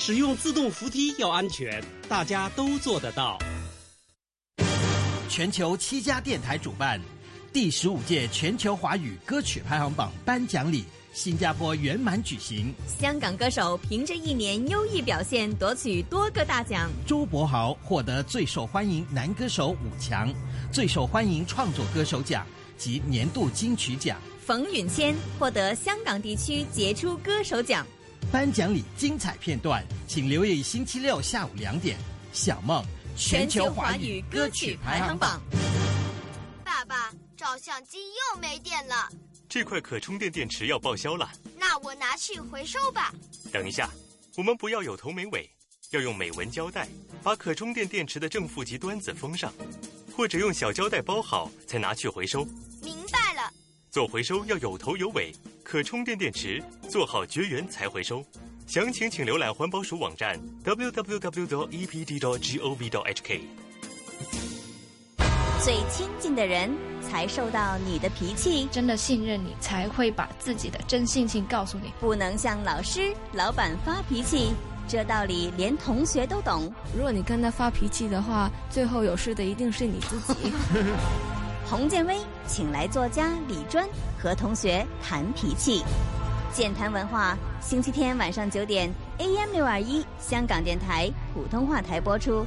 使用自动扶梯要安全，大家都做得到。全球七家电台主办，第十五届全球华语歌曲排行榜颁奖礼，新加坡圆满举行。香港歌手凭着一年优异表现，夺取多个大奖。周柏豪获得最受欢迎男歌手五强、最受欢迎创作歌手奖及年度金曲奖。冯允谦获得香港地区杰出歌手奖。颁奖礼精彩片段，请留意星期六下午两点，《小梦》全球华语歌曲排行榜。爸爸，照相机又没电了，这块可充电电池要报销了。那我拿去回收吧。等一下，我们不要有头没尾，要用美纹胶带把可充电电池的正负极端子封上，或者用小胶带包好才拿去回收。明白了。做回收要有头有尾，可充电电池做好绝缘才回收。详情请浏览环保署网站 www.epd.gov.hk。最亲近的人才受到你的脾气，真的信任你，才会把自己的真性情告诉你。不能向老师、老板发脾气，这道理连同学都懂。如果你跟他发脾气的话，最后有事的一定是你自己。洪建威请来作家李专和同学谈脾气，健谈文化星期天晚上九点 AM 六二一香港电台普通话台播出。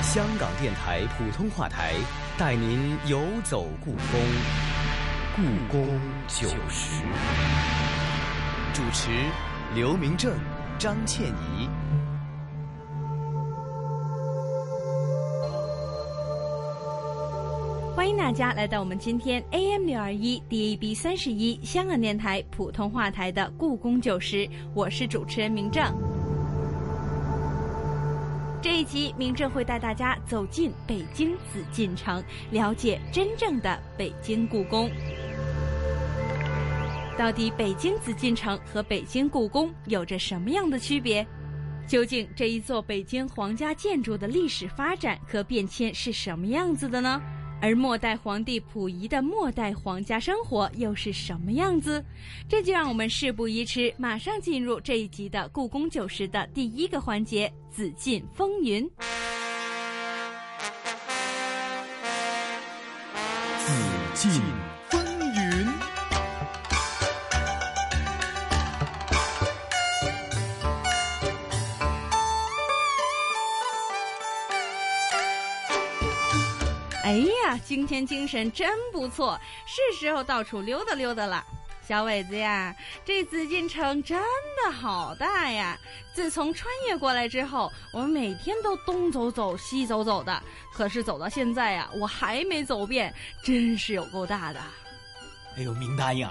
香港电台普通话台带您游走故宫，故宫九十，主持。刘明正、张倩怡，欢迎大家来到我们今天 AM 六二一 DAB 三十一香港电台普通话台的故宫九十，我是主持人明正。这一集，明正会带大家走进北京紫禁城，了解真正的北京故宫。到底北京紫禁城和北京故宫有着什么样的区别？究竟这一座北京皇家建筑的历史发展和变迁是什么样子的呢？而末代皇帝溥仪的末代皇家生活又是什么样子？这就让我们事不宜迟，马上进入这一集的《故宫九十》的第一个环节——紫禁风云。紫禁。哎呀，今天精神真不错，是时候到处溜达溜达了。小伟子呀，这紫禁城真的好大呀！自从穿越过来之后，我每天都东走走西走走的，可是走到现在呀，我还没走遍，真是有够大的。哎呦，明答应，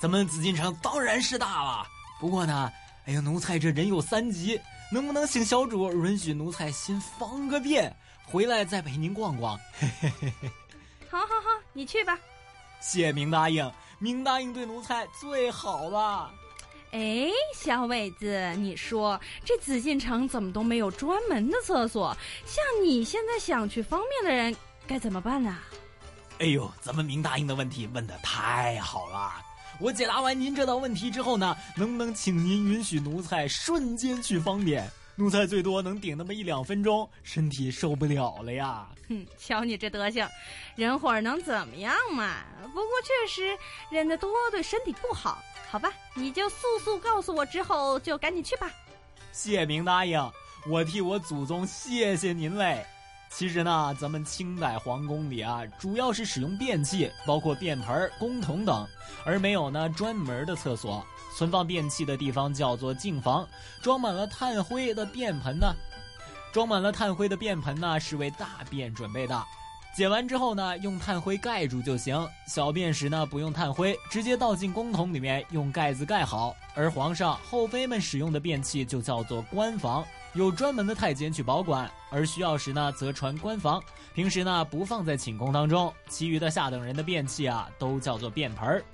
咱们紫禁城当然是大了。不过呢，哎呀，奴才这人有三急，能不能请小主允许奴才先方个便？回来再陪您逛逛，嘿嘿嘿嘿。好，好，好，你去吧。谢明答应，明答应对奴才最好了。哎，小伟子，你说这紫禁城怎么都没有专门的厕所？像你现在想去方便的人该怎么办呢？哎呦，咱们明答应的问题问的太好了。我解答完您这道问题之后呢，能不能请您允许奴才瞬间去方便？奴才最多能顶那么一两分钟，身体受不了了呀！哼，瞧你这德行，人会儿能怎么样嘛？不过确实忍得多对身体不好，好吧？你就速速告诉我，之后就赶紧去吧。谢明答应，我替我祖宗谢谢您嘞。其实呢，咱们清代皇宫里啊，主要是使用便器，包括便盆、公桶等，而没有呢专门的厕所。存放便器的地方叫做净房，装满了炭灰的便盆呢，装满了炭灰的便盆呢是为大便准备的，解完之后呢用炭灰盖住就行。小便时呢不用炭灰，直接倒进公桶里面，用盖子盖好。而皇上、后妃们使用的便器就叫做官房，有专门的太监去保管，而需要时呢则传官房。平时呢不放在寝宫当中，其余的下等人的便器啊都叫做便盆儿。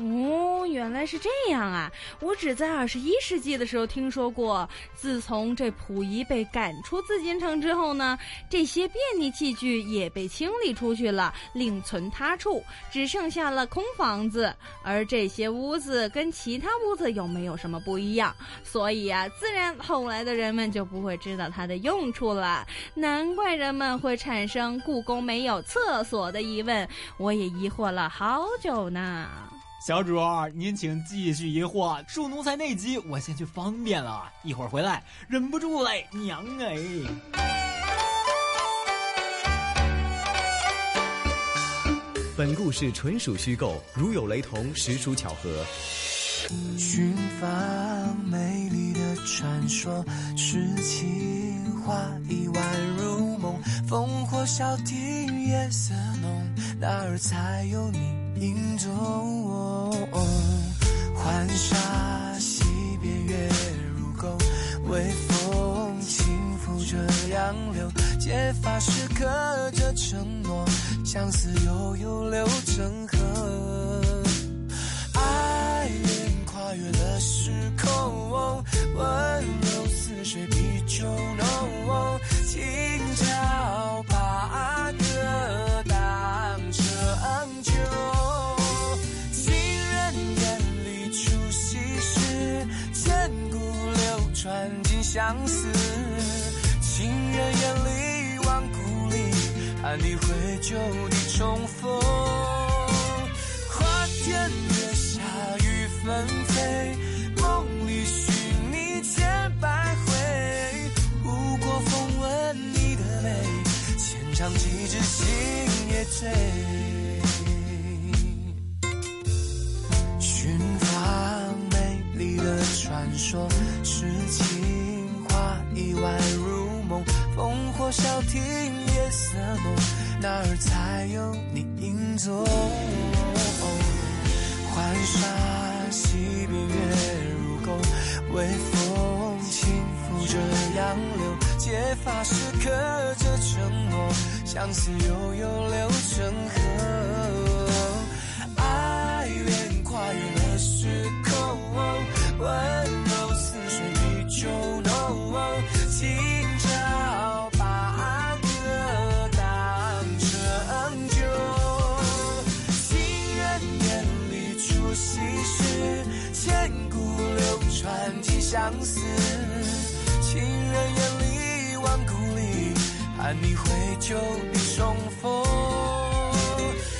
哦，原来是这样啊！我只在二十一世纪的时候听说过，自从这溥仪被赶出紫禁城之后呢，这些便利器具也被清理出去了，另存他处，只剩下了空房子。而这些屋子跟其他屋子又没有什么不一样，所以啊，自然后来的人们就不会知道它的用处了。难怪人们会产生故宫没有厕所的疑问，我也疑惑了好久呢。小主，您请继续疑惑。恕奴才内急我先去方便了，一会儿回来忍不住嘞，娘哎！本故事纯属虚构，如有雷同，实属巧合。寻访美丽的传说，诗情画意宛如梦，烽火小亭夜色浓，哪儿才有你？影踪，浣纱溪边月如钩，微风轻拂着杨柳，结发时刻着承诺，相思悠悠流成河，爱恋跨越了时空，温柔似水比酒浓，轻巧把穿尽相思，情人眼里望故里，盼你回旧地重逢。花天月下雨纷飞，梦里寻你千百回。不过风吻你的眉，牵肠几指心也醉。寻访美丽的传说。诗情画意宛如梦，烽火小亭夜色浓，哪儿才有你影踪？浣纱溪边月如钩，微风轻拂着杨柳，结发时刻着承诺，相思悠悠流成河，爱恋跨越了时空，oh no 今朝把酒当成酒情人眼里出西施千古流传尽相思情人眼里亡故里盼你回旧日重逢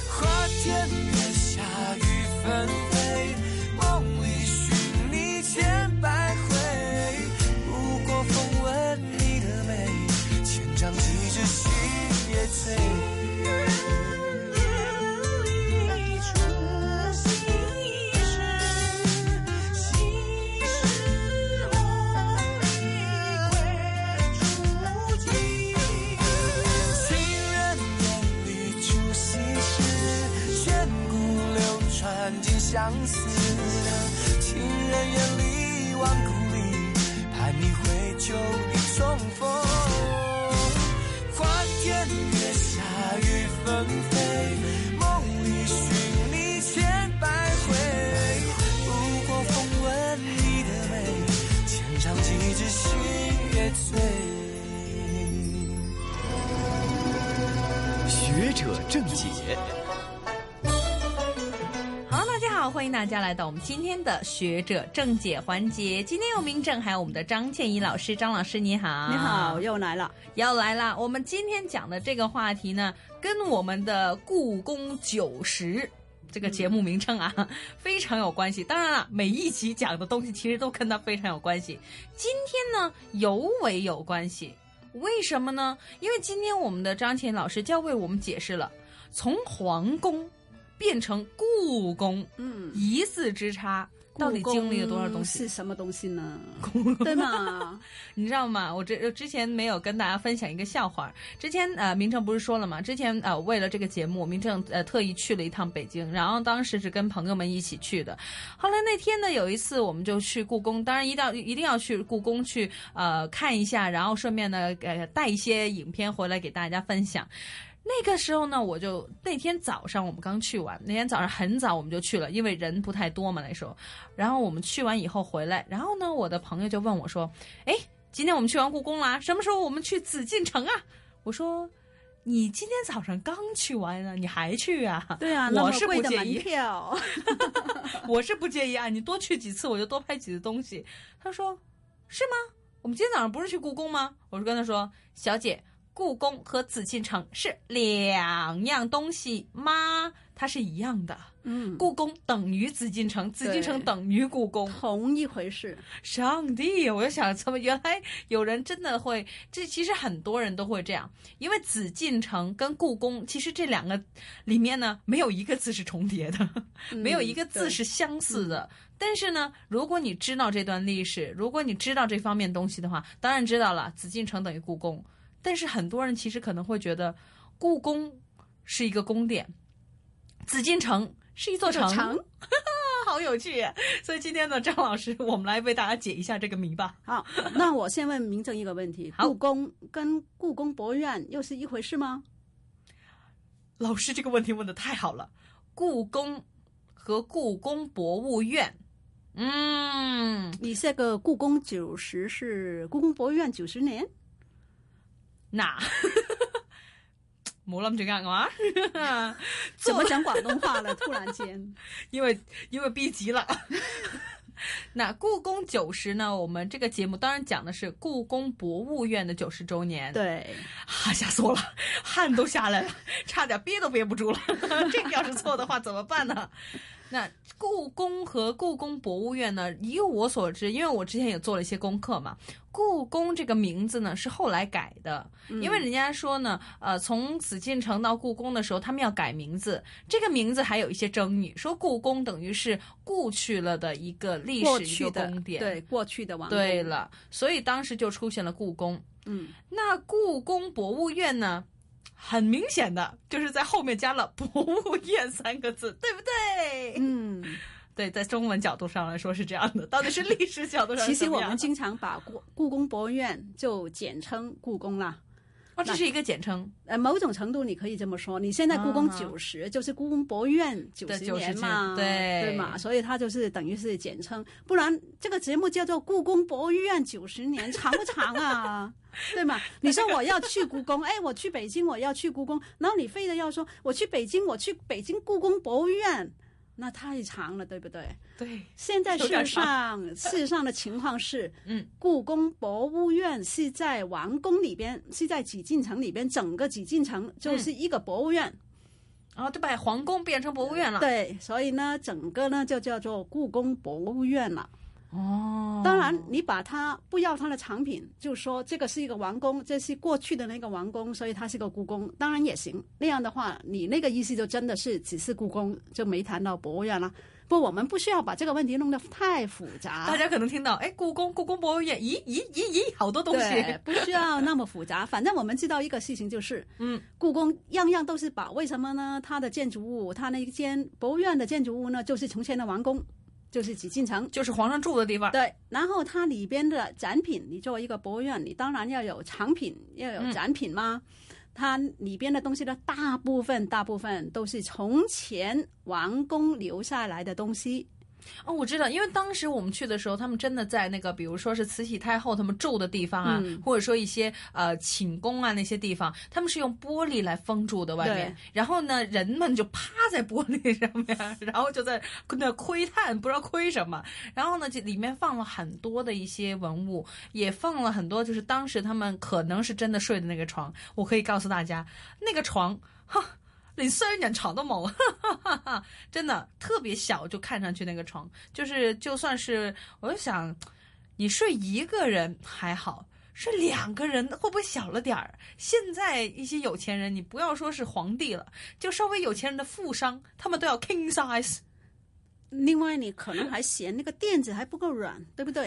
花前月下雨纷相思。情人眼里望故里，盼你回旧地重逢。学者正解。好，大家好欢迎大家来到我们今天的学者正解环节。今天有明正，还有我们的张倩怡老师。张老师你好，你好，又来了，又来了。我们今天讲的这个话题呢，跟我们的故宫九十这个节目名称啊，非常有关系。当然了，每一集讲的东西其实都跟它非常有关系。今天呢，尤为有关系。为什么呢？因为今天我们的张倩老师就要为我们解释了，从皇宫。变成故宫，嗯，一字之差，到底经历了多少东西？是什么东西呢？对吗？你知道吗？我之之前没有跟大家分享一个笑话。之前呃，明正不是说了吗？之前呃，为了这个节目，明正呃特意去了一趟北京，然后当时是跟朋友们一起去的。后来那天呢，有一次我们就去故宫，当然一定要一定要去故宫去呃看一下，然后顺便呢呃带一些影片回来给大家分享。那个时候呢，我就那天早上我们刚去完，那天早上很早我们就去了，因为人不太多嘛那时候。然后我们去完以后回来，然后呢，我的朋友就问我说：“哎，今天我们去完故宫啦，什么时候我们去紫禁城啊？”我说：“你今天早上刚去完呢，你还去啊？”对啊，我是不介意，票，我是不介意啊，你多去几次，我就多拍几次东西。他说：“是吗？我们今天早上不是去故宫吗？”我就跟他说：“小姐。”故宫和紫禁城是两样东西吗？它是一样的。嗯，故宫等于紫禁城，紫禁城等于故宫，同一回事。上帝，我就想，怎么原来有人真的会？这其实很多人都会这样，因为紫禁城跟故宫其实这两个里面呢，没有一个字是重叠的，没有一个字是相似的。但是呢，如果你知道这段历史，如果你知道这方面东西的话，当然知道了，紫禁城等于故宫。但是很多人其实可能会觉得，故宫是一个宫殿，紫禁城是一座城，好有趣。所以今天呢，张老师，我们来为大家解一下这个谜吧。好，那我先问明正一个问题：故宫跟故宫博物院又是一回事吗？老师这个问题问的太好了。故宫和故宫博物院，嗯，你这个故宫九十是故宫博物院九十年。那 冇諗住呃我，怎么讲广东话了？突然间，因为因为逼急了。那故宫九十呢？我们这个节目当然讲的是故宫博物院的九十周年。对，啊，吓死我了，汗都下来了，差点憋都憋不住了。这个要是错的话怎么办呢？那故宫和故宫博物院呢？以我所知，因为我之前也做了一些功课嘛。故宫这个名字呢是后来改的，因为人家说呢，呃，从紫禁城到故宫的时候，他们要改名字，这个名字还有一些争议，说故宫等于是故去了的一个历史一个宫殿，对过去的王对了，所以当时就出现了故宫。嗯，那故宫博物院呢？很明显的就是在后面加了“博物院”三个字，对不对？嗯，对，在中文角度上来说是这样的，到底是历史角度上？其实我们经常把故故宫博物院就简称故宫啦。哦，这是一个简称。呃，某种程度你可以这么说，你现在故宫九十就是故宫博物院九十年嘛，对对嘛，所以它就是等于是简称。不然这个节目叫做故宫博物院九十年，长不长啊？对嘛？你说我要去故宫，哎，我去北京，我要去故宫，然后你非得要说我去北京，我去北京故宫博物院。那太长了，对不对？对。现在事实上，事实上的情况是，嗯，故宫博物院是在王宫里边，是在紫禁城里边，整个紫禁城就是一个博物院，然后就把皇宫变成博物院了。对，所以呢，整个呢就叫做故宫博物院了。哦，当然，你把它不要它的藏品，就说这个是一个王宫，这是过去的那个王宫，所以它是个故宫，当然也行。那样的话，你那个意思就真的是只是故宫，就没谈到博物院了。不，我们不需要把这个问题弄得太复杂。大家可能听到，哎，故宫、故宫博物院，咦咦咦咦，好多东西，不需要那么复杂。反正我们知道一个事情就是，嗯，故宫样样都是宝，为什么呢？它的建筑物，它那间博物院的建筑物呢，就是从前的王宫。就是紫禁城，就是皇上住的地方。对，然后它里边的展品，你作为一个博物院，你当然要有藏品，要有展品吗？它里边的东西的大部分，大部分都是从前王宫留下来的东西。哦，我知道，因为当时我们去的时候，他们真的在那个，比如说是慈禧太后他们住的地方啊，或者说一些呃寝宫啊那些地方，他们是用玻璃来封住的外面，然后呢，人们就趴在玻璃上面，然后就在那窥探，不知道窥什么，然后呢，这里面放了很多的一些文物，也放了很多，就是当时他们可能是真的睡的那个床。我可以告诉大家，那个床，哈。连双人床都冇，真的特别小，就看上去那个床，就是就算是，我就想，你睡一个人还好，睡两个人会不会小了点儿？现在一些有钱人，你不要说是皇帝了，就稍微有钱人的富商，他们都要 king size。另外，你可能还嫌那个垫子还不够软，对不对？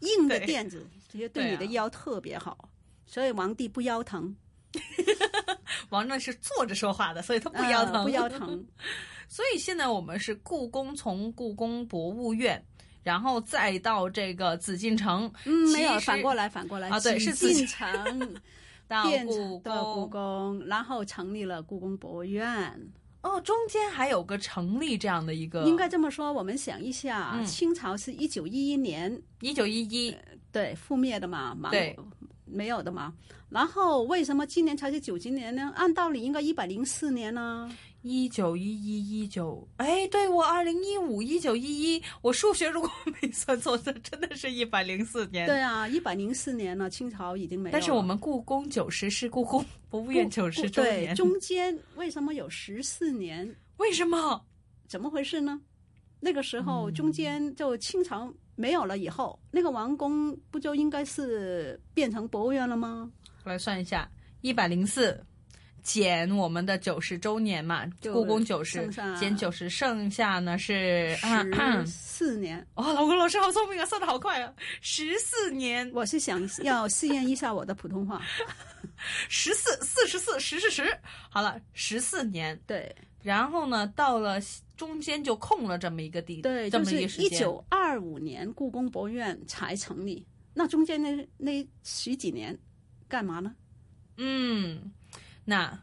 硬的垫子，这些对你的腰特别好，所以皇帝不腰疼。王正是坐着说话的，所以他不腰疼，不腰疼。所以现在我们是故宫，从故宫博物院，然后再到这个紫禁城。嗯，没有反过来，反过来啊，对，是紫禁城。到故宫到故宫。然后成立了故宫博物院。哦，中间还有个成立这样的一个，应该这么说，我们想一下，嗯清朝是一九一一年一九一一，对覆灭的嘛，满对没有的嘛。然后为什么今年才是九今年呢？按道理应该一百零四年呢、一九一一一九，哎，对我二零一五一九一一，我数学如果没算错，这真的是一百零四年。对啊，一百零四年了，清朝已经没。但是我们故宫九十是故宫博物院九十周对年，中间为什么有十四年？为什么？怎么回事呢？那个时候嗯中间就清朝没有了以后，那个王宫不就应该是变成博物院了吗？来算一下，一百零四减我们的九十周年嘛，故宫九十减九十，剩下呢是十四年。哦，老公老师好聪明啊，算的好快啊！十四年，我是想要试验一下我的普通话。十四四十四十是十，好了，十四年。对然后呢，到了中间就空了这么一个地，对，这么一个时间。一九二五年故宫博物院才成立，那中间那那十几年干嘛呢？嗯，那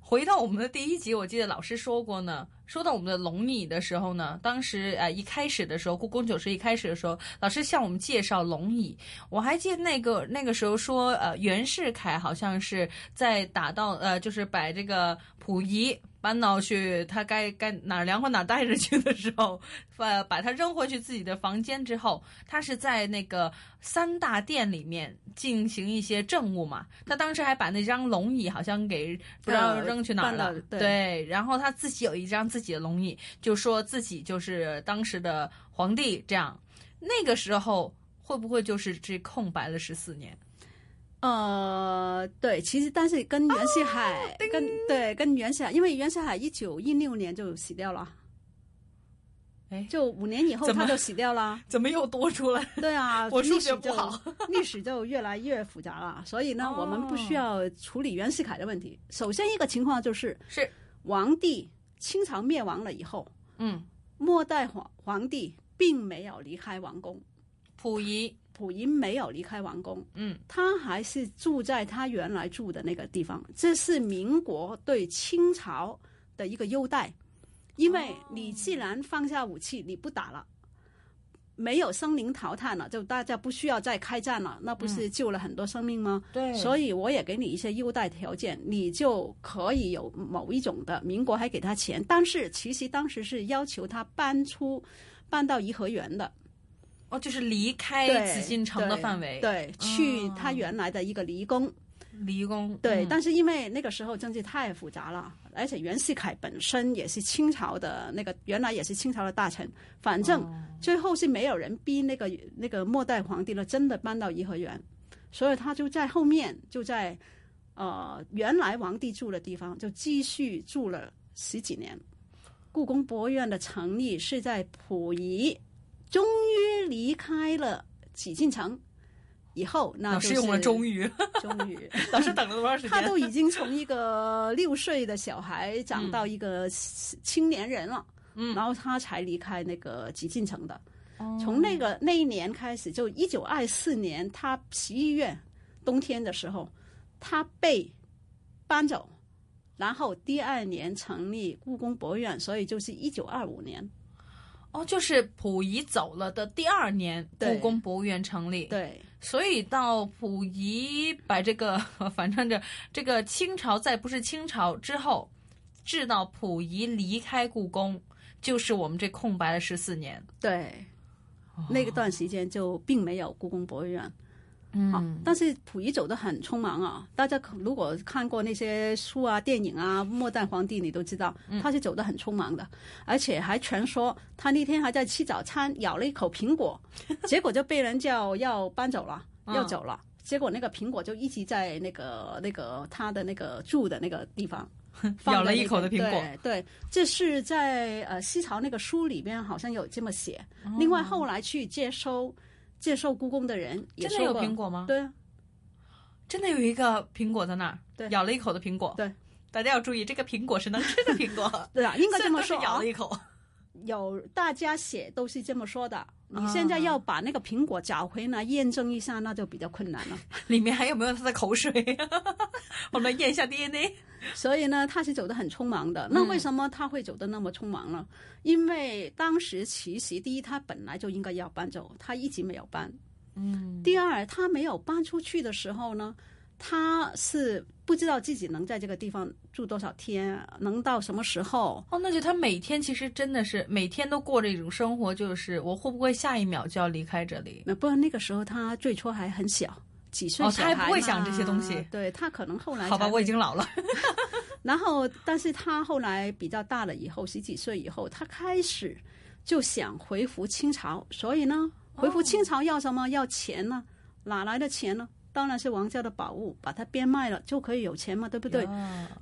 回到我们的第一集，我记得老师说过呢。说到我们的龙椅的时候呢，当时呃一开始的时候，故宫九十一开始的时候，老师向我们介绍龙椅。我还记得那个那个时候说，呃，袁世凯好像是在打到呃，就是摆这个溥仪搬到去他该该哪儿凉快哪儿待着去的时候，呃，把他扔回去自己的房间之后，他是在那个三大殿里面进行一些政务嘛。他当时还把那张龙椅好像给不知道呃扔去哪儿了，对对，然后他自己有一张自己的龙椅，就说自己就是当时的皇帝这样。那个时候会不会就是这空白了十四年？呃，对，其实但是跟袁世海、跟对跟袁世海，因为袁世海一九一六年就死掉了，哎，就五年以后怎么他就死掉了。怎么又多出来？对啊，我数历史不好，历史就越来越复杂了。所以呢，哦我们不需要处理袁世凯的问题。首先一个情况就是，是。皇帝清朝灭亡了以后，嗯，末代皇皇帝并没有离开王宫，溥仪，溥仪没有离开王宫，嗯，他还是住在他原来住的那个地方。这是民国对清朝的一个优待，因为你既然放下武器，你不打了。没有生灵涂炭了，就大家不需要再开战了，那不是救了很多生命吗？对所以我也给你一些优待条件，你就可以有某一种的。民国还给他钱，但是其实当时是要求他搬出，搬到颐和园的，哦，就是离开紫禁城的范围，，对，去哦。他原来的一个离宫。离宫，对，嗯。但是因为那个时候政治太复杂了，而且袁世凯本身也是清朝的那个，原来也是清朝的大臣，反正哦。最后是没有人逼那个那个末代皇帝了，真的搬到颐和园，所以他就在后面就在呃原来皇帝住的地方就继续住了十几年。故宫博物院的成立是在溥仪终于离开了紫禁城以后，那就是老师用了终于，终于。老师等了多长时间？他都已经从一个六岁的小孩长到一个青年人了，嗯然后他才离开那个紫禁城的。嗯从那个那一年开始，就一九二四年，他十一月冬天的时候，他被搬走，然后第二年成立故宫博物院，所以就是一九二五年。哦，就是溥仪走了的第二年，故宫博物院成立。对所以到溥仪把这个，反正这这个清朝再不是清朝之后，至到溥仪离开故宫，就是我们这空白的十四年。对，那个段时间就并没有故宫博物院。好嗯，但是溥仪走得很匆忙啊！大家可如果看过那些书啊、电影啊，《末代皇帝》，你都知道嗯他是走得很匆忙的，而且还传说他那天还在吃早餐，咬了一口苹果，结果就被人叫要搬走了，嗯要走了。结果那个苹果就一直在那个那个他的那个住的那个地方，咬了一口的苹果对对，这是在呃西朝那个书里边好像有这么写。哦另外后来去接收接受故宫的人也真的有苹果吗？对啊，真的有一个苹果在那儿，对咬了一口的苹果。对，大家要注意，这个苹果是能吃的苹果。对啊，应该这么 说咬了。一口。有大家写都是这么说的。你现在要把那个苹果找回来验证一下，那就比较困难了。里面还有没有他的口水？我们验一下 DNA。所以呢，他是走得很匆忙的。那为什么他会走得那么匆忙呢？因为当时其实第一，他本来就应该要搬走，他一直没有搬。嗯。第二，他没有搬出去的时候呢，他是不知道自己能在这个地方住多少天，能到什么时候。哦，那就他每天其实真的是每天都过着一种生活，就是我会不会下一秒就要离开这里？那不然那个时候他最初还很小。几岁？哦，他还不会想这些东西。对他可能后来好吧，我已经老了。然后，但是他后来比较大了以后，十几岁以后，他开始就想回复清朝。所以呢，回复清朝要什么？要钱呢？哪来的钱呢？当然是王家的宝物，把它变卖了就可以有钱嘛，对不对？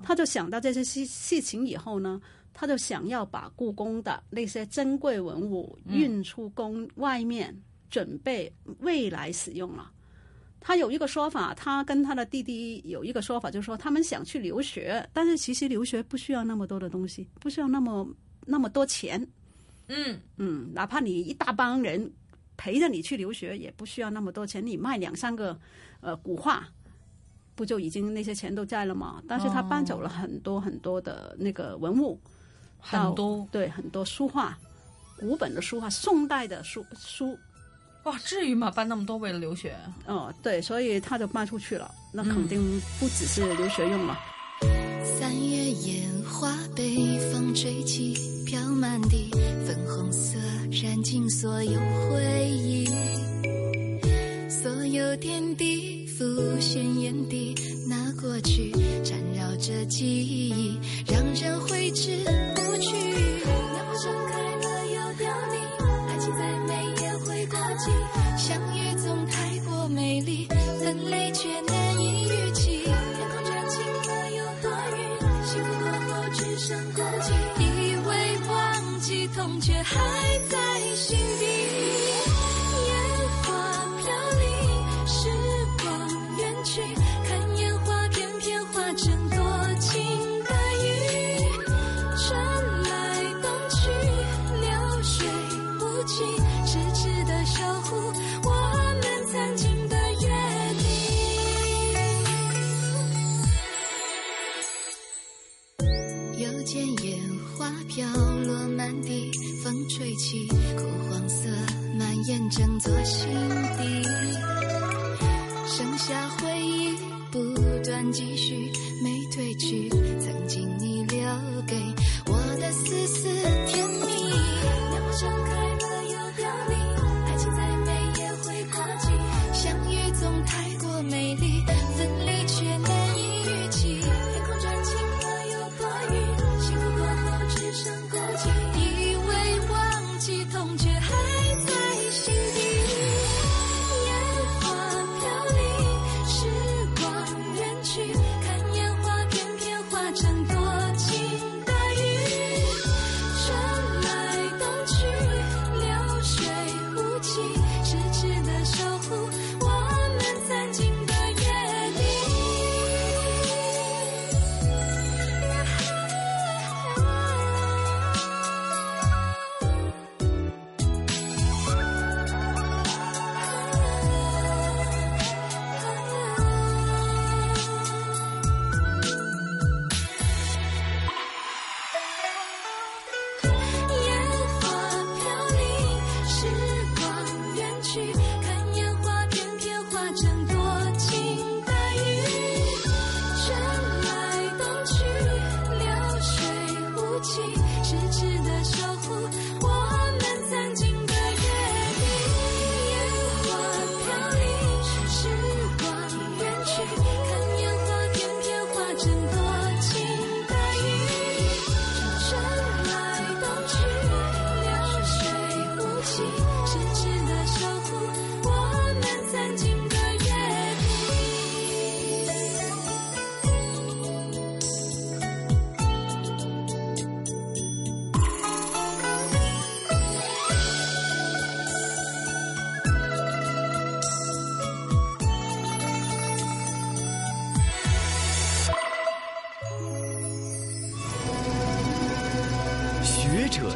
他就想到这些事事情以后呢，他就想要把故宫的那些珍贵文物运出宫外面，准备未来使用了。他有一个说法，他跟他的弟弟有一个说法，就是说他们想去留学，但是其实留学不需要那么多的东西，不需要那么那么多钱。嗯嗯，哪怕你一大帮人陪着你去留学，也不需要那么多钱。你卖两三个呃古画，不就已经那些钱都在了吗？但是他搬走了很多很多的那个文物，很多对很多书画，古本的书画，宋代的书书。哇，至于吗？搬那么多为了留学？哦，对，所以他就卖出去了。那肯定不只是留学用了。三月烟花，北风吹起，飘满地，粉红色染尽所有回忆，所有点滴浮现眼底，那过去缠绕着记忆，让人挥之不去。蔓延整座心底，剩下回忆不断继续，没褪去曾经你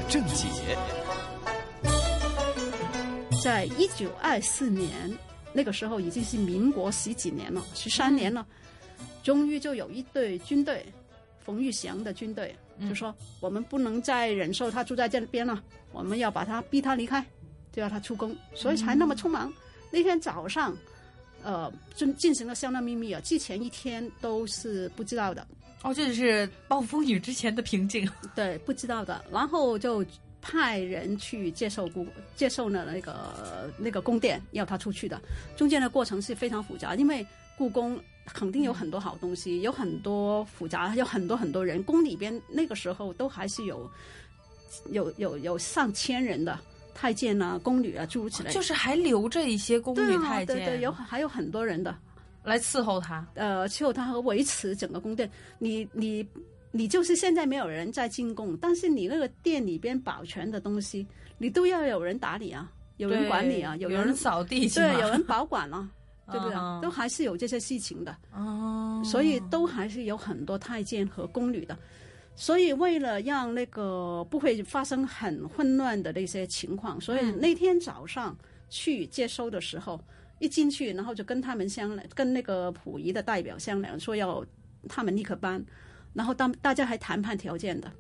学者郑解。在一九二四年，那个时候已经是民国十几年了，十三年了，终于就有一队军队，冯玉祥的军队，就说我们不能再忍受他住在这边了，我们要把他逼他离开，就要他出宫，所以才那么匆忙。那天早上，呃，进进行了相当秘密啊，之前一天都是不知道的。哦，这就是暴风雨之前的平静。对，不知道的，然后就派人去接受故接受了那个那个宫殿，要他出去的。中间的过程是非常复杂，因为故宫肯定有很多好东西，有很多复杂，有很多很多人。宫里边那个时候都还是有有有有上千人的太监啊、宫女啊，诸如此类。就是还留着一些宫女太监，对对，有还有很多人的。来伺候他，呃，伺候他和维持整个宫殿。你你你就是现在没有人在进贡，但是你那个店里边保全的东西，你都要有人打理啊，有人管理啊，有人扫地，对，有人保管啊，对不对？都还是有这些事情的。哦，所以都还是有很多太监和宫女的。所以为了让那个不会发生很混乱的那些情况，所以那天早上去接收的时候。一进去，然后就跟他们商量，跟那个溥仪的代表商量，说要他们立刻搬，然后当大家还谈判条件的，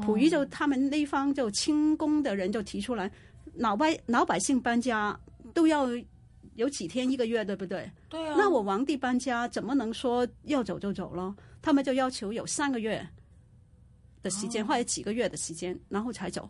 溥仪就他们那方就清宫的人就提出来，老百老百姓搬家都要有几天一个月，对不对？对啊。那我皇帝搬家怎么能说要走就走了？他们就要求有三个月的时间，或者几个月的时间，然后才走。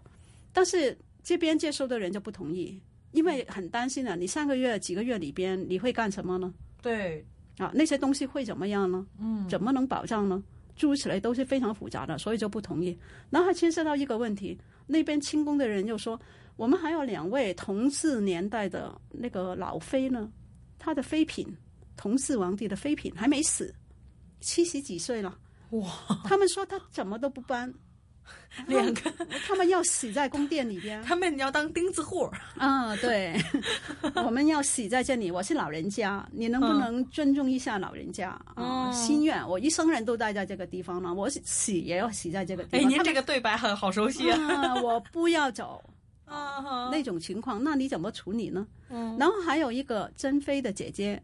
但是这边接收的人就不同意。因为很担心啊，你上个月、几个月里边你会干什么呢？对，啊，那些东西会怎么样呢？嗯，怎么能保障呢？诸如此类都是非常复杂的，所以就不同意。然后还牵涉到一个问题，那边清宫的人又说，我们还有两位同治年代的那个老妃呢，她的妃嫔，同治皇帝的妃嫔还没死，七十几岁了。哇！他们说他怎么都不搬。两个，他们要死在宫殿里边，他们要当钉子户。啊，对，我们要死在这里。我是老人家，你能不能尊重一下老人家啊？心愿，我一生人都待在这个地方了，我死也要死在这个地方。哎，您这个对白很好熟悉啊！我不要走 啊，那种情况，那你怎么处理呢？嗯，然后还有一个珍妃的姐姐，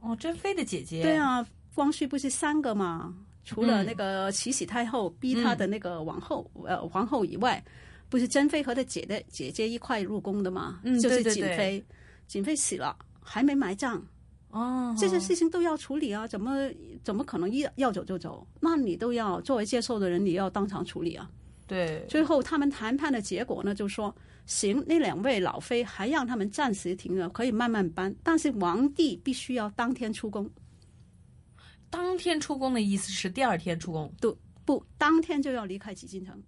哦，珍妃的姐姐，对啊，光绪不是三个吗？除了那个慈禧太后逼她的那个王后，呃，皇后以外，不是珍妃和她姐的姐姐一块入宫的吗？嗯，就是瑾妃，瑾妃死了还没埋葬，哦，这些事情都要处理啊，怎么怎么可能一要走就走？那你都要作为接受的人，你要当场处理啊。对，最后他们谈判的结果呢，就说行，那两位老妃还让他们暂时停了，可以慢慢搬，但是皇帝必须要当天出宫。当天出宫的意思是第二天出宫，不不，当天就要离开紫禁城，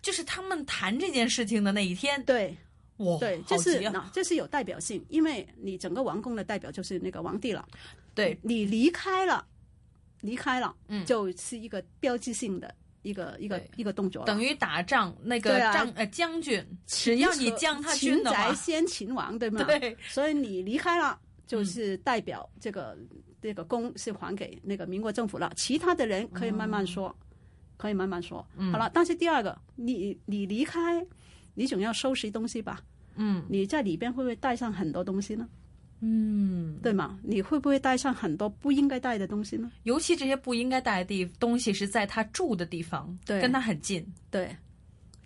就是他们谈这件事情的那一天。对，哇，对，这是那这是有代表性，因为你整个王宫的代表就是那个皇帝了。对。你离开了，离开了，嗯，就是一个标志性的一个一个一个动作，等于打仗那个仗呃将军，只要你将他军的话，秦宅先擒王，对吗？对，所以你离开了，就是代表这个。这个功是还给那个民国政府了，其他的人可以慢慢说，可以慢慢说。好了，但是第二个，你你离开，你总要收拾东西吧？嗯，你在里边会不会带上很多东西呢？嗯，对吗？你会不会带上很多不应该带的东西呢？尤其这些不应该带的地东西是在他住的地方，对，跟他很近，对。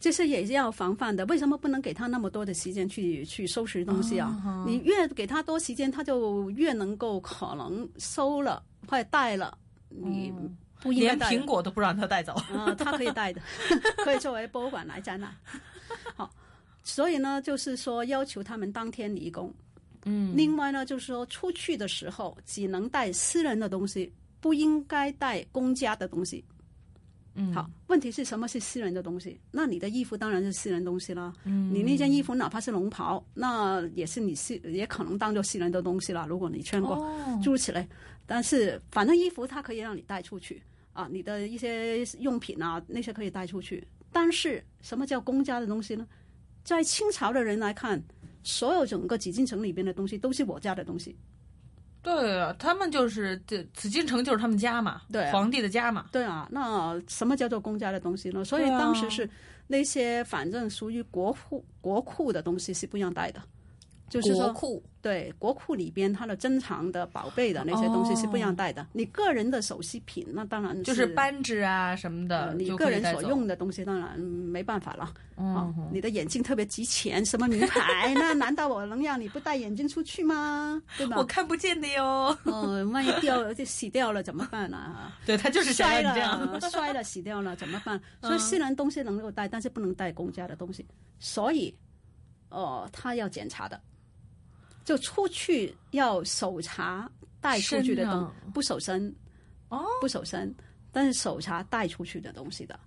这是也是要防范的。为什么不能给他那么多的时间去去收拾东西啊？你越给他多时间，他就越能够可能收了或者带了。你不应该连苹果都不让他带走啊？他可以带的，可以作为博物馆来展览。好，所以呢，就是说要求他们当天离宫。嗯。另外呢，就是说出去的时候只能带私人的东西，不应该带公家的东西。嗯，好。问题是什么是私人的东西？那你的衣服当然是私人东西了。嗯，你那件衣服哪怕是龙袍，那也是你私，也可能当做私人的东西了。如果你穿过，诸如此类。但是反正衣服它可以让你带出去啊，你的一些用品啊那些可以带出去。但是什么叫公家的东西呢？在清朝的人来看，所有整个紫禁城里边的东西都是我家的东西。对啊，他们就是这紫禁城就是他们家嘛，对啊皇帝的家嘛。对啊，那什么叫做公家的东西呢？所以当时是那些反正属于国库国库的东西是不让带的，就是说国库对国库里边它的珍藏的宝贝的那些东西是不让带的。你个人的首饰品那当然哦就是扳指啊什么的，呃你个人所用的东西当然没办法了。嗯啊，你的眼镜特别值钱，什么名牌？那难道我能让你不戴眼镜出去吗？对吧？我看不见的哟。嗯，万一掉就洗掉了怎么办啊？对他就是这样了，摔了洗掉了怎么办？嗯所以虽然东西能够带，但是不能带公家的东西，所以，哦、他要检查的，就出去要搜查带出去的东身啊，不守身，哦，不守身，但是搜查带出去的东西的。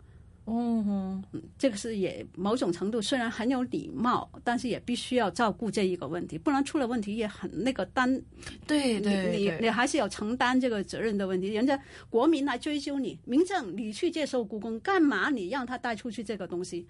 哦嗯，这个是也某种程度虽然很有礼貌，但是也必须要照顾这一个问题，不然出了问题也很那个担，对对你你你还是要承担这个责任的问题。人家国民来追究你，民政你去接受故宫，干嘛你让他带出去这个东西？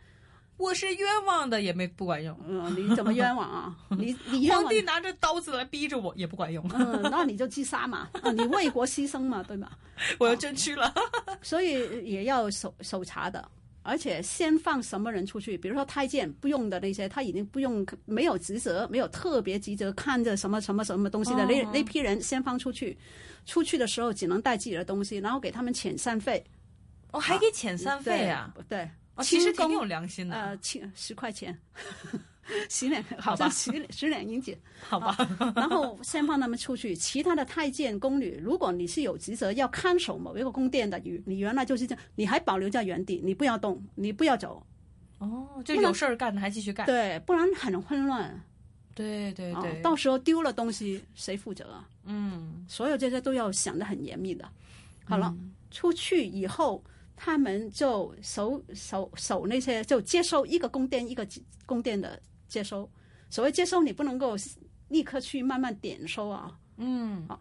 我是冤枉的也没不管用。嗯，你怎么冤枉啊？你你皇帝拿着刀子来逼着我也不管用。嗯，那你就自杀嘛，啊，你为国牺牲嘛，对吗？我要捐躯了。所以也要搜搜查的，而且先放什么人出去，比如说太监不用的那些，他已经不用没有职责，没有特别职责看着什么什么什么东西的、那哦那批人先放出去，出去的时候只能带自己的东西，然后给他们遣散费。哦，还给遣散费啊？对，对哦，其实挺有良心的。呃，七十块钱，洗脸，好吧好像十十两银子，好吧。然后先放他们出去，其他的太监宫女，如果你是有职责要看守某一个宫殿的，你你原来就是这样，你还保留在原地，你不要动，你不要走，哦，就有事儿干的还继续干。对，不然很混乱。啊对对对，到时候丢了东西谁负责啊？嗯，所有这些都要想的很严密的。好了，嗯出去以后，他们就守守守那些，就接收一个供电一个供电的接收。所谓接收，你不能够立刻去慢慢点收啊，嗯，啊，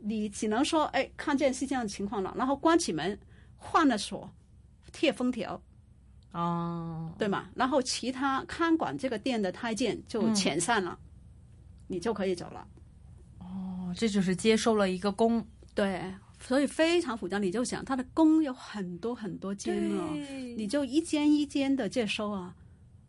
你只能说，哎，看见是这样的情况了，然后关起门，换了锁，贴封条，哦，对嘛？然后其他看管这个店的太监就嗯遣散了，你就可以走了。哦，这就是接收了一个工。对，所以非常复杂。你就想，他的工有很多很多间哦，你就一间一间的接收啊。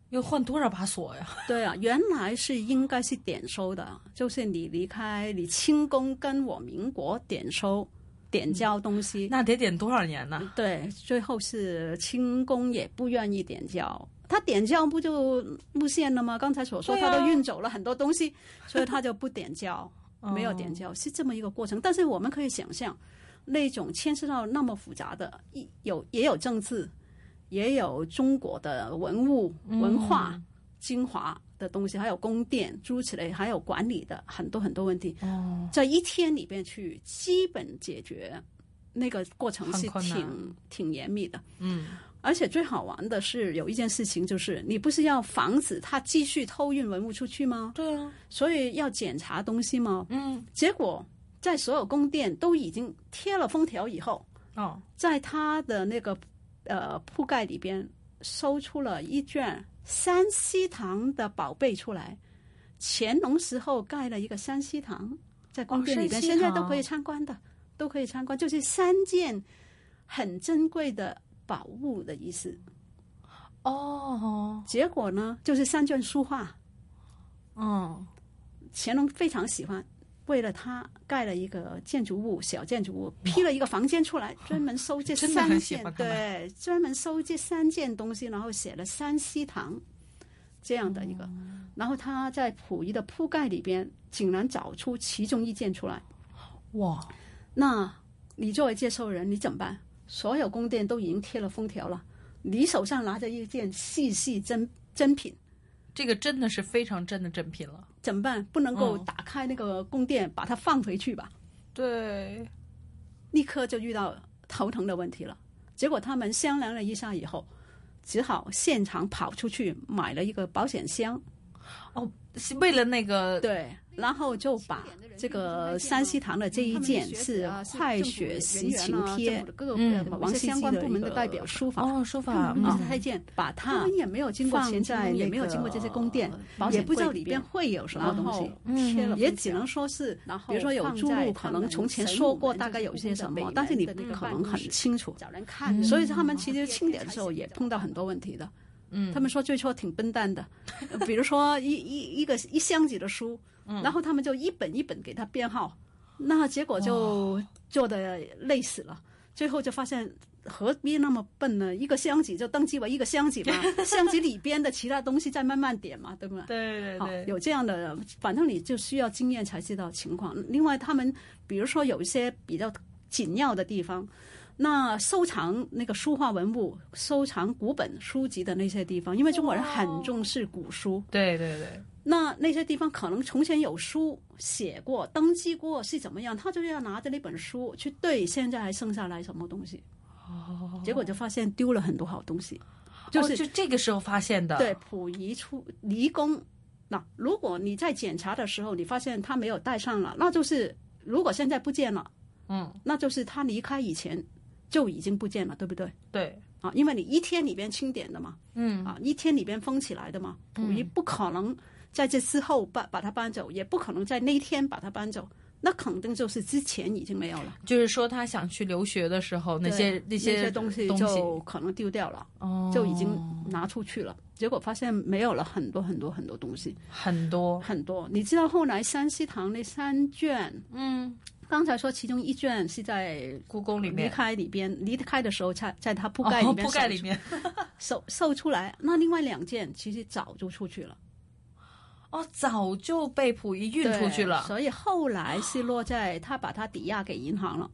要换多少把锁呀？对啊，原来是应该是点收的，就是你离开你清宫跟我民国点收。点交东西，那得点多少年呢？对，最后是清宫也不愿意点交，他点交不就路线了吗？刚才所说，啊他都运走了很多东西，所以他就不点交，没有点哦交，是这么一个过程。但是我们可以想象，那种牵涉到那么复杂的，一有也有政治，也有中国的文物文化、嗯精华的东西，还有宫殿诸如此类，还有管理的很多很多问题。哦，在一天里边去基本解决，那个过程是挺挺严密的。嗯，而且最好玩的是有一件事情，就是你不是要防止他继续偷运文物出去吗？对啊，所以要检查东西吗？嗯，结果在所有宫殿都已经贴了封条以后，哦，在他的那个呃铺盖里边搜出了一卷山西堂的宝贝出来。乾隆时候盖了一个山西堂，在宫殿里边，现在都可以参观的，都可以参观，就是三件很珍贵的宝物的意思。哦，结果呢，就是三卷书画，哦，乾隆非常喜欢，为了他盖了一个建筑物，小建筑物，批了一个房间出来，专门收这三件，对，专门收这三件东西，然后写了山西堂这样的一个，然后他在溥仪的铺盖里边，竟然找出其中一件出来。哇，那你作为接收人，你怎么办？所有宫殿都已经贴了封条了，你手上拿着一件细细珍珍品，这个真的是非常真的珍品了。怎么办？不能够嗯打开那个供电，把它放回去吧？对，立刻就遇到头疼的问题了。结果他们商量了一下以后，只好现场跑出去买了一个保险箱。哦，是为了那个对，然后就把这个山西堂的这一件是快雪时晴帖，嗯王羲之部门的代表书法哦，书法啊嗯，太监把它也没有经过前在也没有经过这些宫殿，也不知道里边会有什么东西，嗯也只能说是，比如说有注入，可能从前说过大概有些什么，但是你不可能很清楚，所以他们其实清点的时候也碰到很多问题的。嗯，他们说最初挺笨蛋的，比如说一一一个一箱子的书，然后他们就一本一本给他编号，那结果就做的累死了，最后就发现。何必那么笨呢？一个箱子就登记为一个箱子嘛，箱子里边的其他东西再慢慢点嘛，对不对？对对对，有这样的，反正你就需要经验才知道情况。另外，他们比如说有一些比较紧要的地方，那收藏那个书画文物、收藏古本书籍的那些地方，因为中国人很重视古书，对对对。那那些地方可能从前有书写过、登记过是怎么样，他就要拿着那本书去对现在还剩下来什么东西。哦，结果就发现丢了很多好东西，就是、哦、就这个时候发现的。对，溥仪出离宫，那如果你在检查的时候，你发现他没有带上了，那就是如果现在不见了，嗯，那就是他离开以前就已经不见了，对不对？对，啊，因为你一天里边清点的嘛，嗯，啊，一天里边封起来的嘛，溥仪不可能在这之后把把它搬走，也不可能在那一天把它搬走。那肯定就是之前已经没有了。就是说，他想去留学的时候，那些那些东西就可能丢掉了，哦，就已经拿出去了。结果发现没有了很多很多很多东西，很多很多。你知道后来山西堂那三卷，嗯，刚才说其中一卷是在故宫里面离开里边，离开的时候在在它铺盖里面，铺盖里面售售出来。那另外两件其实早就出去了。哦，早就被溥仪运出去了，所以后来是落在他把它抵押给银行了。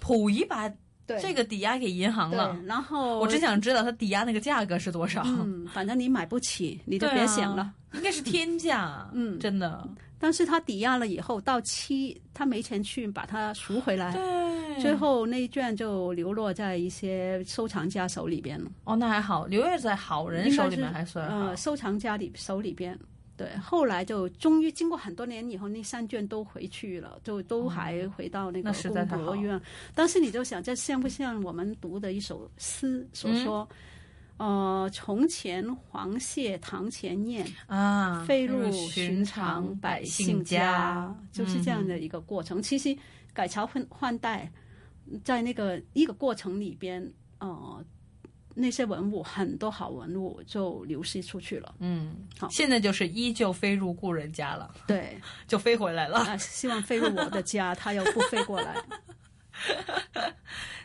溥仪把这个抵押给银行了，然后我只想知道他抵押那个价格是多少。嗯，反正你买不起，你就别想了，啊、应该是天价。嗯，真的。但是他抵押了以后，到期他没钱去把它赎回来，对，最后那一卷就流落在一些收藏家手里边了。哦，那还好，流落在好人手里面还算呃，收藏家里手里边。对，后来就终于经过很多年以后，那三卷都回去了，就都还回到那个宫博院。但是你就想，这像不像我们读的一首诗所说？嗯、呃，从前黄谢堂前燕啊，飞入寻常百姓家，就是这样的一个过程。嗯、其实改朝换换代，在那个一个过程里边，呃。那些文物很多好文物就流失出去了。嗯，好，现在就是依旧飞入故人家了。对，就飞回来了。啊，希望飞入我的家，他又不飞过来。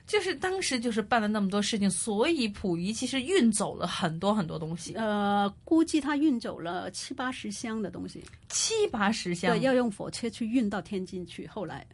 就是当时就是办了那么多事情，所以溥仪其实运走了很多很多东西。呃，估计他运走了七八十箱的东西，七八十箱，对，要用火车去运到天津去。后来。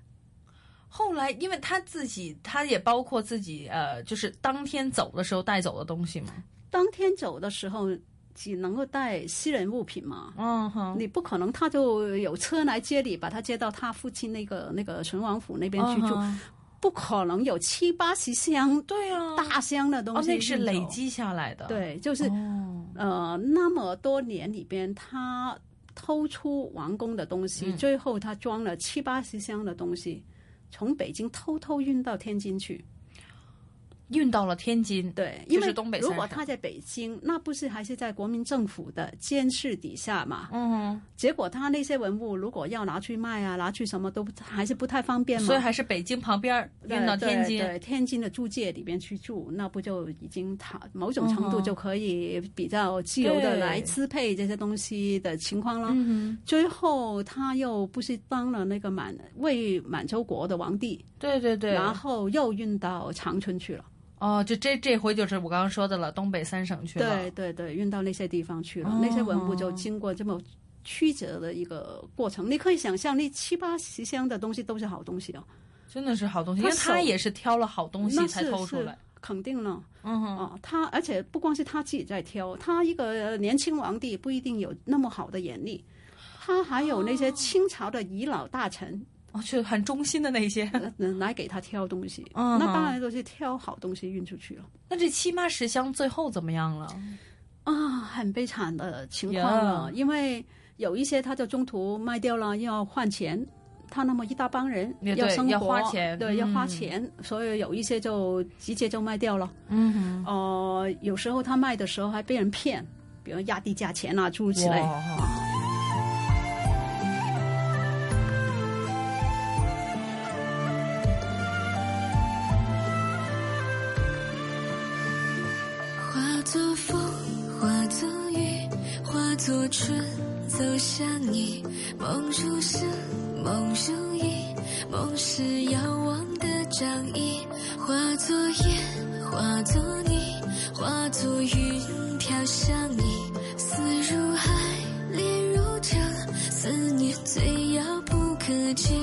后来，因为他自己，他也包括自己，呃，就是当天走的时候带走的东西嘛。当天走的时候，只能够带私人物品嘛。嗯哼，你不可能他就有车来接你，把他接到他父亲那个那个淳王府那边去住，嗯、不可能有七八十箱，对啊，大箱的东西。哦，那是累积下来的。对，就是、哦、呃，那么多年里边，他偷出王宫的东西，嗯、最后他装了七八十箱的东西。从北京偷偷运到天津去，运到了天津。对，因为东北如果他在北京，那不是还是在国民政府的监视底下嘛？嗯，结果他那些文物如果要拿去卖啊，拿去什么都还是不太方便嘛。所以还是北京旁边运到天津，对，对天津的租界里边去住，那不就已经他某种程度就可以比较自由的来支配这些东西的情况了。嗯、最后他又不是当了那个满为满洲国的皇帝，对对对，然后又运到长春去了。哦，就这这回就是我刚刚说的了，东北三省去了。对对对，运到那些地方去了，哦、那些文物就经过这么曲折的一个过程。你可以想象，那七八十箱的东西都是好东西哦，真的是好东西，因为他也是挑了好东西才偷出来。肯定了，嗯哼，哦，他而且不光是他自己在挑，他一个年轻皇帝不一定有那么好的眼力，他还有那些清朝的遗老大臣。哦，就很忠心的那些，来给他挑东西，嗯，那当然都是挑好东西运出去了。那这七八十箱最后怎么样了？啊，很悲惨的情况了，因为有一些他就中途卖掉了，要换钱。他那么一大帮人要生活，对要花钱对，要花嗯钱，所以有一些就直接就卖掉了。嗯呃，有时候他卖的时候还被人骗，比如压低价钱啊，诸如此类。作春，走向你。梦如声，梦如影，梦是遥望的掌印。化作烟，化作泥，化作云飘向你。思如海，恋如城，思念最遥不可及。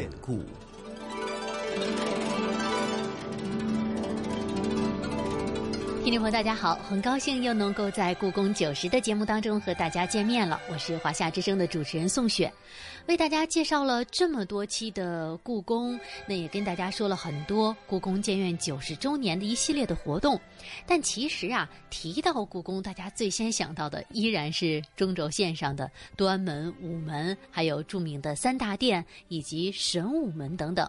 典故。听众朋友，大家好，很高兴又能够在故宫九十的节目当中和大家见面了。我是华夏之声的主持人宋雪，为大家介绍了这么多期的故宫，那也跟大家说了很多故宫建院九十周年的一系列的活动。但其实啊，提到故宫，大家最先想到的依然是中轴线上的端门、午门，还有著名的三大殿以及神武门等等。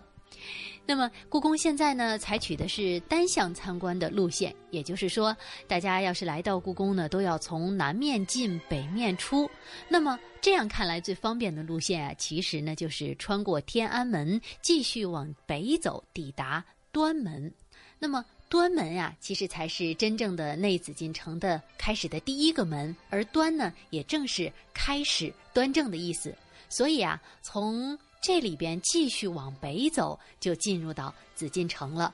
那么，故宫现在呢，采取的是单向参观的路线，也就是说，大家要是来到故宫呢，都要从南面进，北面出。那么这样看来，最方便的路线啊，其实呢就是穿过天安门，继续往北走，抵达端门。那么端门啊，其实才是真正的内紫禁城的开始的第一个门，而端呢，也正是开始端正的意思。所以啊，从这里边继续往北走，就进入到紫禁城了。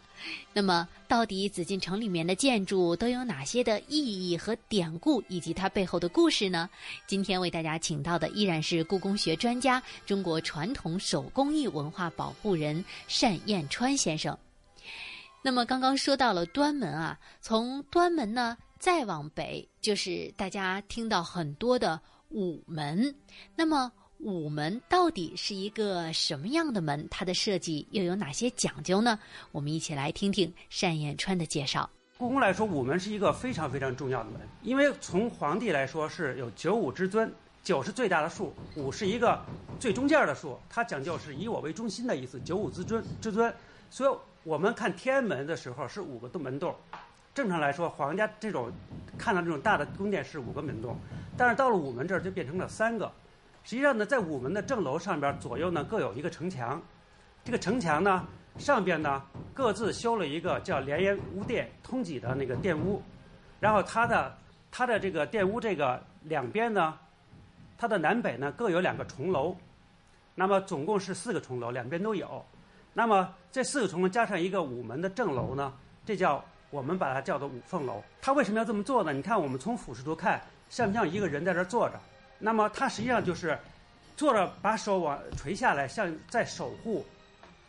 那么，到底紫禁城里面的建筑都有哪些的意义和典故，以及它背后的故事呢？今天为大家请到的依然是故宫学专家、中国传统手工艺文化保护人单彦川先生。那么，刚刚说到了端门啊，从端门呢再往北，就是大家听到很多的午门。那么，午门到底是一个什么样的门？它的设计又有哪些讲究呢？我们一起来听听单彦川的介绍。故宫来说，午门是一个非常非常重要的门，因为从皇帝来说是有九五之尊，九是最大的数，五是一个最中间的数，它讲究是以我为中心的意思，九五之尊之尊。所以我们看天安门的时候是五个门洞，正常来说，皇家这种看到这种大的宫殿是五个门洞，但是到了午门这儿就变成了三个。实际上呢，在午门的正楼上边左右呢各有一个城墙，这个城墙呢。上边呢，各自修了一个叫连延屋殿通脊的那个殿屋，然后它的它的这个殿屋这个两边呢，它的南北呢各有两个重楼，那么总共是四个重楼，两边都有。那么这四个重楼加上一个午门的正楼呢，这叫我们把它叫做五凤楼。它为什么要这么做呢？你看我们从俯视图看，像不像一个人在这坐着？那么它实际上就是坐着，把手往垂下来，像在守护。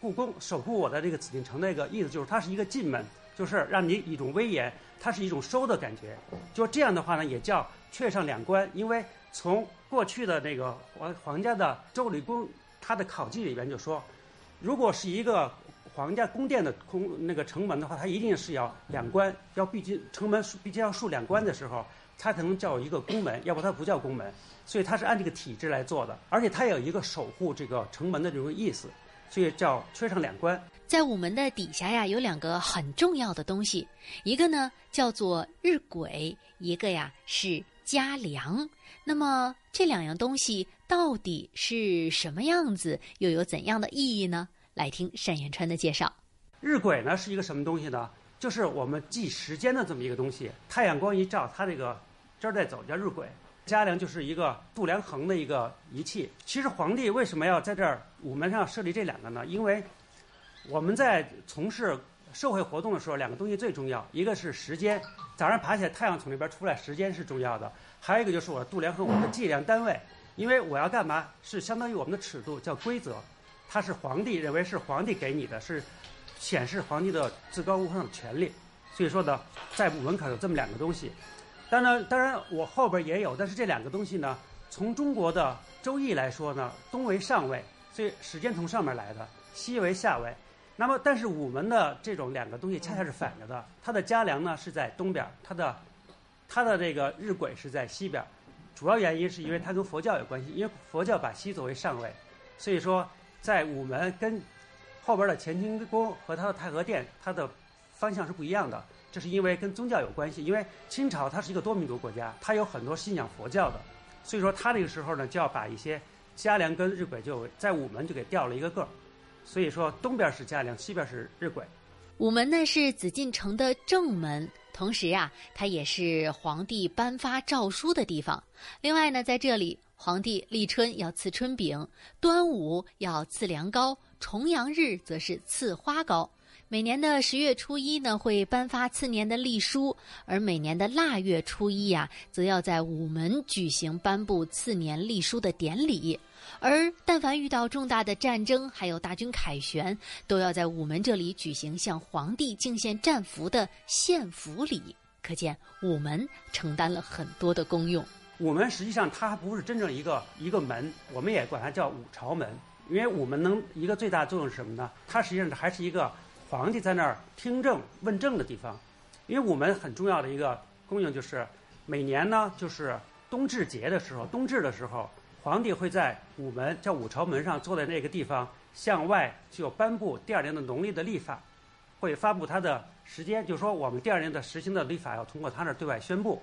故宫守护我的这个紫禁城那个意思就是它是一个进门，就是让你一种威严，它是一种收的感觉。就这样的话呢，也叫阙上两关。因为从过去的那个皇皇家的周礼宫，它的考记里边就说，如果是一个皇家宫殿的空那个城门的话，它一定是要两关，要必须城门必须要竖两关的时候，它才能叫一个宫门，要不它不叫宫门。所以它是按这个体制来做的，而且它有一个守护这个城门的这种意思。所以叫缺上两关。在午门的底下呀，有两个很重要的东西，一个呢叫做日晷，一个呀是嘉梁。那么这两样东西到底是什么样子，又有怎样的意义呢？来听单延川的介绍。日晷呢是一个什么东西呢？就是我们记时间的这么一个东西。太阳光一照，它这个这儿在走，叫日晷。嘉梁就是一个度量衡的一个仪器。其实皇帝为什么要在这儿午门上设立这两个呢？因为我们在从事社会活动的时候，两个东西最重要，一个是时间，早上爬起来太阳从那边出来，时间是重要的；还有一个就是我度量衡，我的计量单位，因为我要干嘛，是相当于我们的尺度，叫规则，它是皇帝认为是皇帝给你的，是显示皇帝的至高无上的权利。所以说呢，在午门口有这么两个东西。当然，当然，我后边也有，但是这两个东西呢，从中国的周易来说呢，东为上位，所以时间从上面来的；西为下位。那么，但是午门的这种两个东西恰恰是反着的，它的嘉梁呢是在东边，它的它的这个日晷是在西边。主要原因是因为它跟佛教有关系，因为佛教把西作为上位，所以说在午门跟后边的乾清宫和它的太和殿，它的方向是不一样的。这是因为跟宗教有关系，因为清朝它是一个多民族国家，它有很多信仰佛教的，所以说它这个时候呢就要把一些嘉梁跟日晷就在午门就给调了一个个儿，所以说东边是嘉梁，西边是日晷。午门呢是紫禁城的正门，同时啊它也是皇帝颁发诏书的地方。另外呢在这里，皇帝立春要赐春饼，端午要赐凉糕，重阳日则是赐花糕。每年的十月初一呢，会颁发次年的历书；而每年的腊月初一呀，则要在午门举行颁布次年历书的典礼。而但凡遇到重大的战争，还有大军凯旋，都要在午门这里举行向皇帝敬献战俘的献俘礼。可见午门承担了很多的功用。午门实际上它还不是真正一个一个门，我们也管它叫午朝门，因为午门能一个最大作用是什么呢？它实际上还是一个。皇帝在那儿听政问政的地方，因为午门很重要的一个功用就是，每年呢就是冬至节的时候，冬至的时候，皇帝会在午门叫午朝门上坐在那个地方，向外就颁布第二年的农历的历法，会发布他的时间，就是说我们第二年的实行的历法要通过他那儿对外宣布。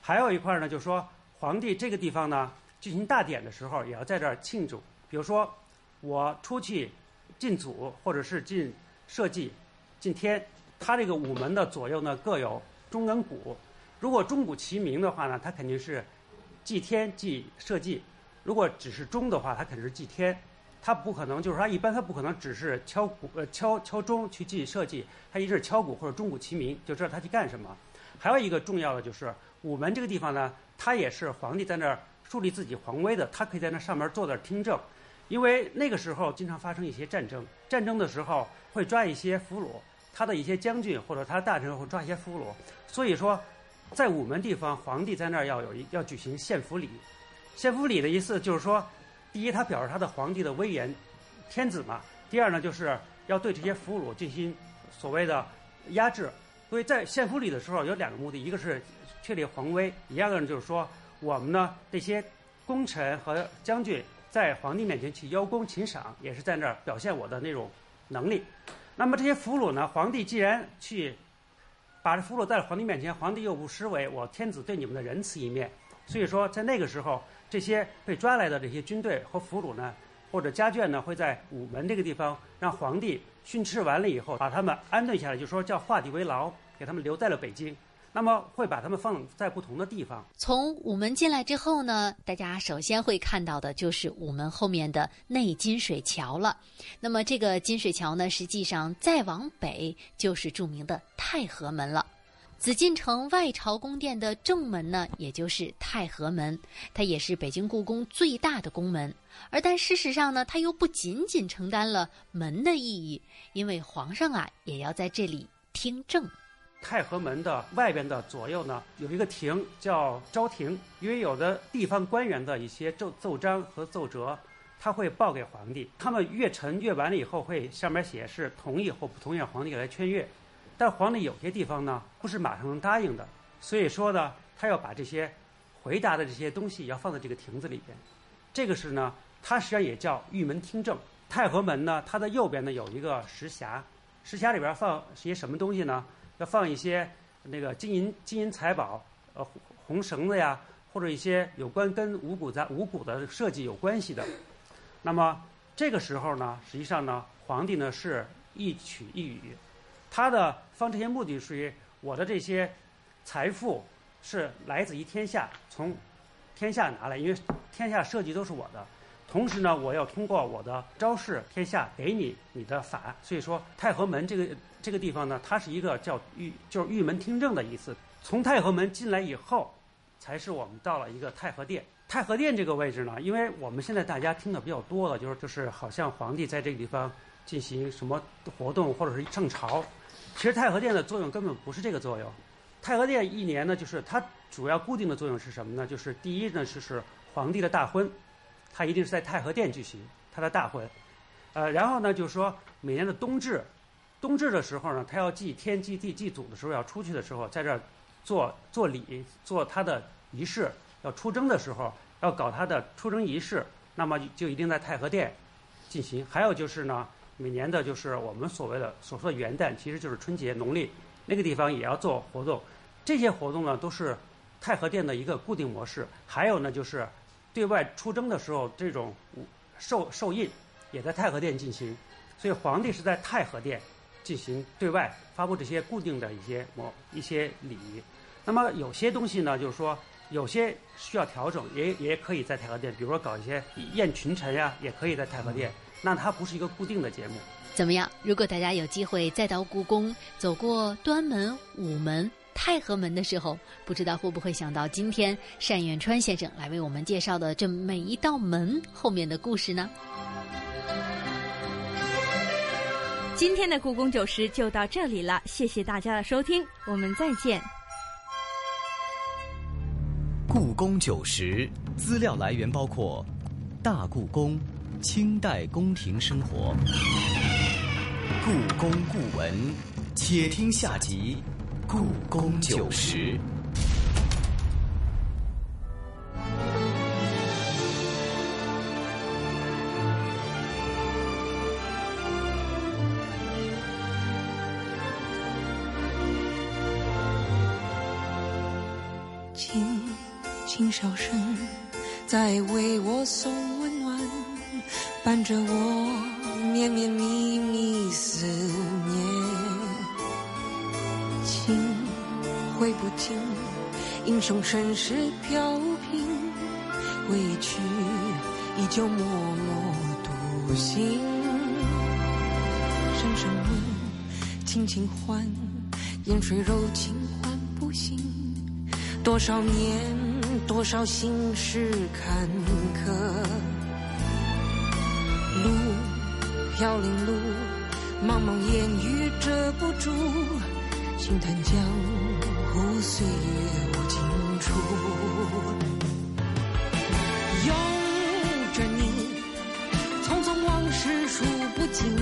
还有一块呢，就是说皇帝这个地方呢进行大典的时候，也要在这儿庆祝。比如说我出去进祖，或者是进。社稷，进天，它这个午门的左右呢各有钟跟鼓。如果钟鼓齐鸣的话呢，它肯定是祭天祭社稷；如果只是钟的话，它肯定是祭天。它不可能就是说，一般它不可能只是敲鼓呃敲敲钟去祭社稷，它一直是敲鼓或者钟鼓齐鸣，就知道它去干什么。还有一个重要的就是午门这个地方呢，它也是皇帝在那儿树立自己皇威的，他可以在那上面坐那儿听政。因为那个时候经常发生一些战争，战争的时候会抓一些俘虏，他的一些将军或者他大臣会抓一些俘虏，所以说，在午门地方，皇帝在那儿要有一要举行献俘礼。献俘礼的意思就是说，第一，他表示他的皇帝的威严，天子嘛；第二呢，就是要对这些俘虏进行所谓的压制，所以在献俘礼的时候有两个目的，一个是确立皇威，第二个呢就是说我们呢这些功臣和将军在皇帝面前去邀功请赏，也是在那儿表现我的那种能力。那么这些俘虏呢，皇帝既然去把这俘虏带到皇帝面前，皇帝又不失为我天子对你们的仁慈一面，所以说在那个时候，这些被抓来的这些军队和俘虏呢，或者家眷呢，会在午门这个地方让皇帝训斥完了以后，把他们安顿下来，就说叫画地为牢，给他们留在了北京。那么会把它们放在不同的地方。从午门进来之后呢，大家首先会看到的就是午门后面的内金水桥了。那么这个金水桥呢，实际上再往北就是著名的太和门了。紫禁城外朝宫殿的正门呢，也就是太和门，它也是北京故宫最大的宫门。而但事实上呢，它又不仅仅承担了门的意义，因为皇上啊也要在这里听政。太和门的外边的左右呢，有一个亭叫昭亭，因为有的地方官员的一些奏奏章和奏折，他会报给皇帝，他们阅陈阅完了以后，会上面写是同意或不同意皇帝来圈阅，但皇帝有些地方呢，不是马上能答应的，所以说呢，他要把这些回答的这些东西要放在这个亭子里边，这个是呢，它实际上也叫御门听政。太和门呢，它的右边呢有一个石匣，石匣里边放些什么东西呢？要放一些那个金银金银财宝，呃，红绳子呀，或者一些有关跟五谷杂五谷的设计有关系的。那么这个时候呢，实际上呢，皇帝呢是一曲一语，他的放这些目的是我的这些财富是来自于天下，从天下拿来，因为天下设计都是我的。同时呢，我要通过我的昭示天下给你你的法，所以说太和门这个这个地方呢，它是一个叫御就是御门听政的意思。从太和门进来以后，才是我们到了一个太和殿。太和殿这个位置呢，因为我们现在大家听的比较多的，就是就是好像皇帝在这个地方进行什么活动或者是上朝，其实太和殿的作用根本不是这个作用。太和殿一年呢，就是它主要固定的作用是什么呢？就是第一呢，就是皇帝的大婚。他一定是在太和殿举行他的大婚，呃，然后呢，就是说每年的冬至，冬至的时候呢，他要祭天祭地祭祖的时候，要出去的时候，在这儿做做礼，做他的仪式。要出征的时候，要搞他的出征仪式，那么就一定在太和殿进行。还有就是呢，每年的就是我们所谓的所说的元旦，其实就是春节农历那个地方也要做活动。这些活动呢，都是太和殿的一个固定模式。还有呢，就是。对外出征的时候，这种受受印也在太和殿进行，所以皇帝是在太和殿进行对外发布这些固定的一些某一些礼仪。那么有些东西呢，就是说有些需要调整，也也可以在太和殿，比如说搞一些宴群臣呀，也可以在太和殿。那它不是一个固定的节目。怎么样？如果大家有机会再到故宫，走过端门、午门。太和门的时候，不知道会不会想到今天单远川先生来为我们介绍的这每一道门后面的故事呢？今天的故宫九十就到这里了，谢谢大家的收听，我们再见。故宫九十资料来源包括大故宫、清代宫廷生活、故宫故闻，且听下集。故宫九十，轻轻笑声在为我送温暖，伴着我绵绵密密思。挥不尽，英雄盛世飘萍，归去依旧默默独行。声声问，轻轻唤，烟水柔情唤不醒。多少年，多少心事坎坷，路飘零路，茫茫烟雨遮不住。轻叹江无岁月无尽处，拥着你，匆匆往事数不尽，